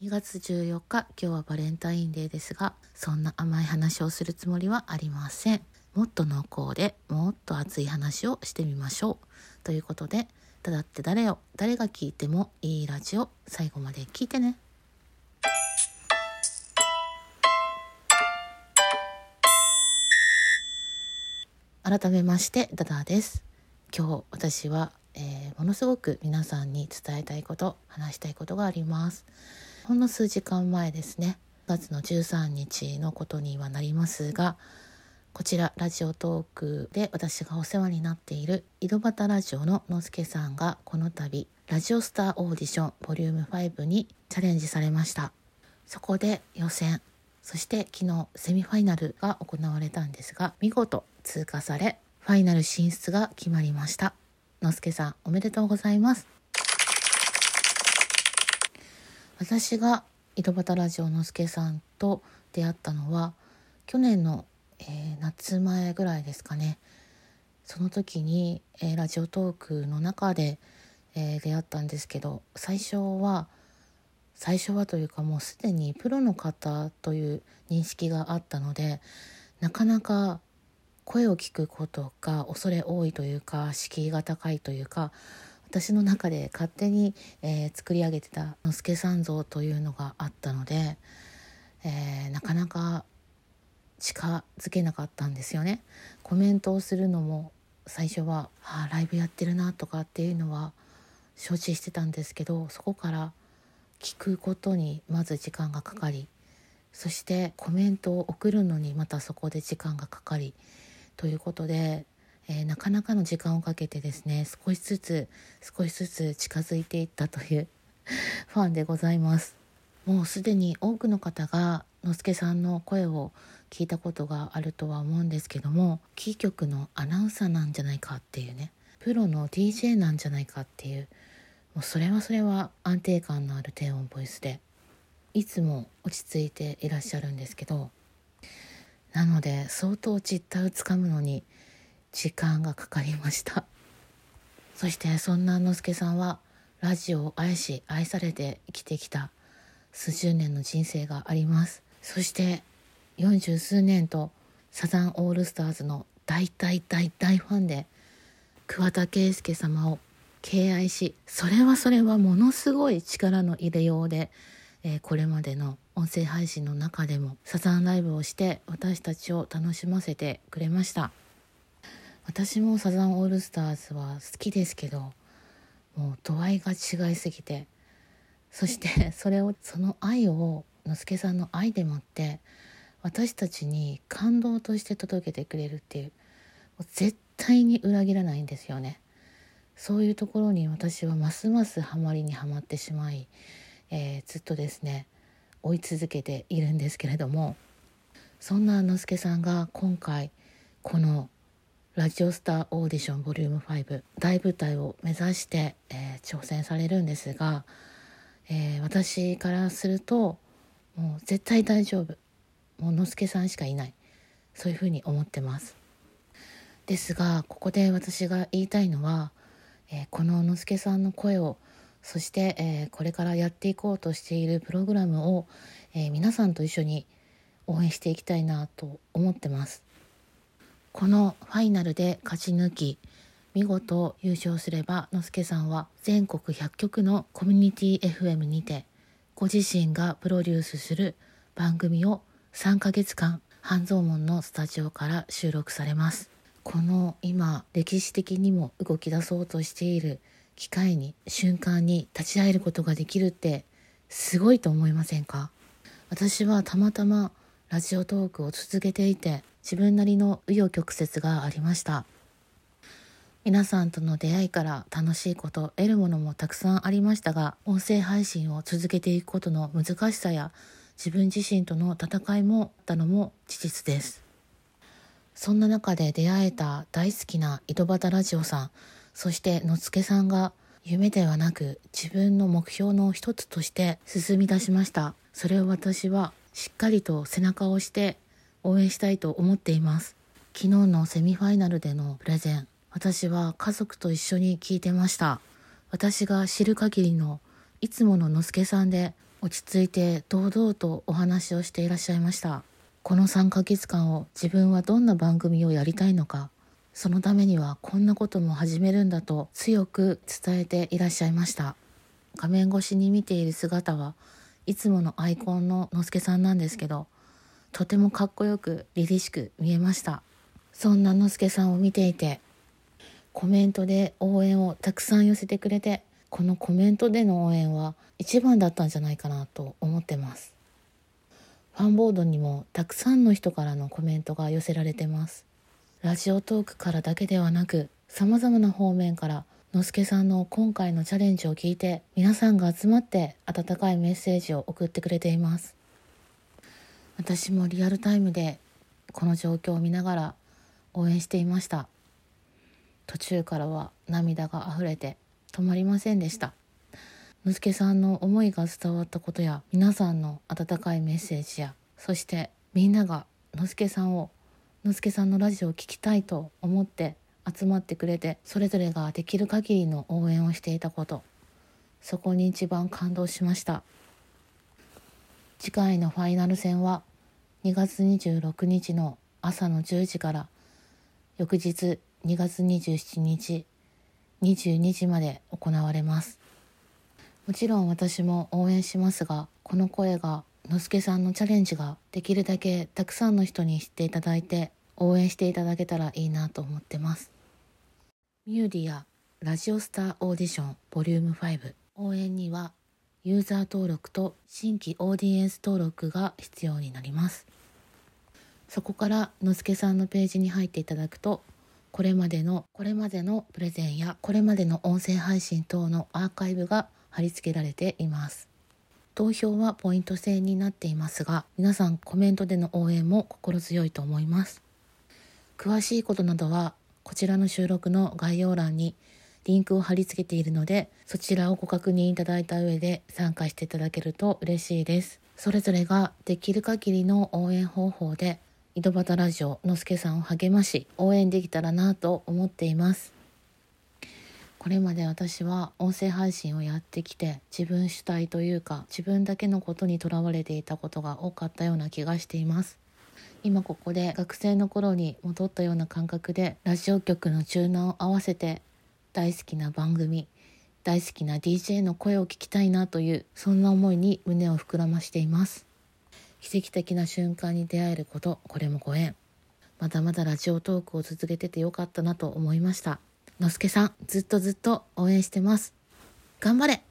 2月14日今日はバレンタインデーですがそんな甘い話をするつもりはありません。もっと濃厚でもっと熱い話をしてみましょう。ということでただって誰を誰が聞いてもいいラジオ最後まで聞いてね。改めましてダダです。今日私は、えー、ものすごく皆さんに伝えたいこと話したいことがあります。ほんの数時間前ですね。9月の13日のことにはなりますがこちらラジオトークで私がお世話になっている井戸端ラジオののすけさんがこの度ラジオスターオーディションボリューム5にチャレンジされました。そこで予選そして昨日セミファイナルが行われたんですが見事通過されファイナル進出が決まりました。のすけさんおめでとうございます。私が井戸端ラジオのすけさんと出会ったのは去年の、えー、夏前ぐらいですかね。その時に、えー、ラジオトークの中で、えー、出会ったんですけど最初は最初はというかもうすでにプロの方という認識があったのでなかなか声を聞くことが恐れ多いというか敷居が高いというか私の中で勝手に、えー、作り上げてたのすけさん像というのがあったので、えー、なかなか近づけなかったんですよね。コメントをするのも最初は、ああライブやってるなとかっていうのは承知してたんですけどそこから聞くことにまず時間がかかりそしてコメントを送るのにまたそこで時間がかかりということでえー、なかなかの時間をかけてですね少しずつ少しずつ近づいていったという ファンでございます。もうすでに多くの方がのすけさんの声を聞いたことがあるとは思うんですけどもキー局のアナウンサーなんじゃないかっていうねプロの DJ なんじゃないかっていうもうそれはそれは安定感のある低音ボイスでいつも落ち着いていらっしゃるんですけどなので相当実態をつかむのに時間がかかりました。そしてそんなのすけさんはラジオを愛し愛されて生きてきた数十年の人生があります。そして四十数年とサザンオールスターズの大大大大ファンで桑田佳祐様を敬愛しそれはそれはものすごい力の入れようで、えー、これまでの音声配信の中でもサザンライブをして私たちを楽しませてくれました。私もサザンオールスターズは好きですけどもう度合いが違いすぎて。そしてそれをその愛をのすけさんの愛でもって私たちに感動として届けてくれるっていう絶対に裏切らないんですよね。そういうところに私はますますハマりにはまってしまい、えー、ずっとですね追い続けているんですけれどもそんなのすけさんが今回このラジオスターオーディションボリューム5大舞台を目指して、えー、挑戦されるんですが、えー、私からするともう絶対大丈夫。もうのすけさんしかいない。そういうふうに思ってます。ですがここで私が言いたいのは、えー、こののすけさんの声をそして、えー、これからやっていこうとしているプログラムを、えー、皆さんと一緒に応援していきたいなと思ってます。このファイナルで勝ち抜き見事優勝すればのすけさんは全国100局のコミュニティ FM にてご自身がプロデュースする番組を3ヶ月間半蔵門のスタジオから収録されます。この今歴史的にも動き出そうとしている機会に瞬間に立ち会えることができるってすごいと思いませんか？私はたまたまラジオトークを続けていて自分なりの紆余曲折がありました。皆さんとの出会いから楽しいこと得るものもたくさんありましたが音声配信を続けていくことの難しさや自分自身との戦いもあったのも事実です。そんな中で出会えた大好きな井戸端ラジオさんそして野付さんが夢ではなく自分の目標の一つとして進み出しました。それを私はしっかりと背中を押して応援したいと思っています。昨日のセミファイナルでのプレゼン私は家族と一緒に聞いてました。私が知る限りのいつもののすけさんで落ち着いて堂々とお話をしていらっしゃいました。この3ヶ月間を自分はどんな番組をやりたいのかそのためにはこんなことも始めるんだと強く伝えていらっしゃいました。画面越しに見ている姿はいつものアイコンののすけさんなんですけどとてもかっこよく凛々しく見えました。そんなのすけさんを見ていてコメントで応援をたくさん寄せてくれてこのコメントでの応援は一番だったんじゃないかなと思ってます。ファンボードにもたくさんの人からのコメントが寄せられてます。ラジオトークからだけではなく様々な方面からのすけさんの今回のチャレンジを聞いて皆さんが集まって温かいメッセージを送ってくれています。私もリアルタイムでこの状況を見ながら応援していました。途中からは涙が溢れて止まりませんでした。のすけさんの思いが伝わったことや皆さんの温かいメッセージやそしてみんながのすけさんをのすけさんのラジオを聴きたいと思って集まってくれてそれぞれができる限りの応援をしていたこと。そこに一番感動しました。次回のファイナル戦は2月26日の朝の10時から翌日2月27日22時まで行われます。もちろん私も応援しますがこの声がのすけさんのチャレンジができるだけたくさんの人に知っていただいて応援していただけたらいいなと思ってます。ミューディアラジオスターオーディションボリューム5応援にはユーザー登録と新規オーディエンス登録が必要になります。そこからのすけさんのページに入っていただくとこれまでのこれまでのプレゼンやこれまでの音声配信等のアーカイブが貼り付けられています。投票はポイント制になっていますが皆さんコメントでの応援も心強いと思います。詳しいことなどはこちらの収録の概要欄にリンクを貼り付けているのでそちらをご確認いただいた上で参加していただけると嬉しいです。それぞれができる限りの応援方法で井戸端ラジオのすけさんを励まし応援できたらなと思っています。これまで私は音声配信をやってきて自分主体というか自分だけのことにとらわれていたことが多かったような気がしています。今ここで学生の頃に戻ったような感覚でラジオ局のチューナーを合わせて大好きな番組大好きな DJ の声を聞きたいなというそんな思いに胸を膨らましています。奇跡的な瞬間に出会えることこれもご縁。まだまだラジオトークを続けててよかったなと思いました。のすけさん、ずっとずっと応援してます。頑張れ。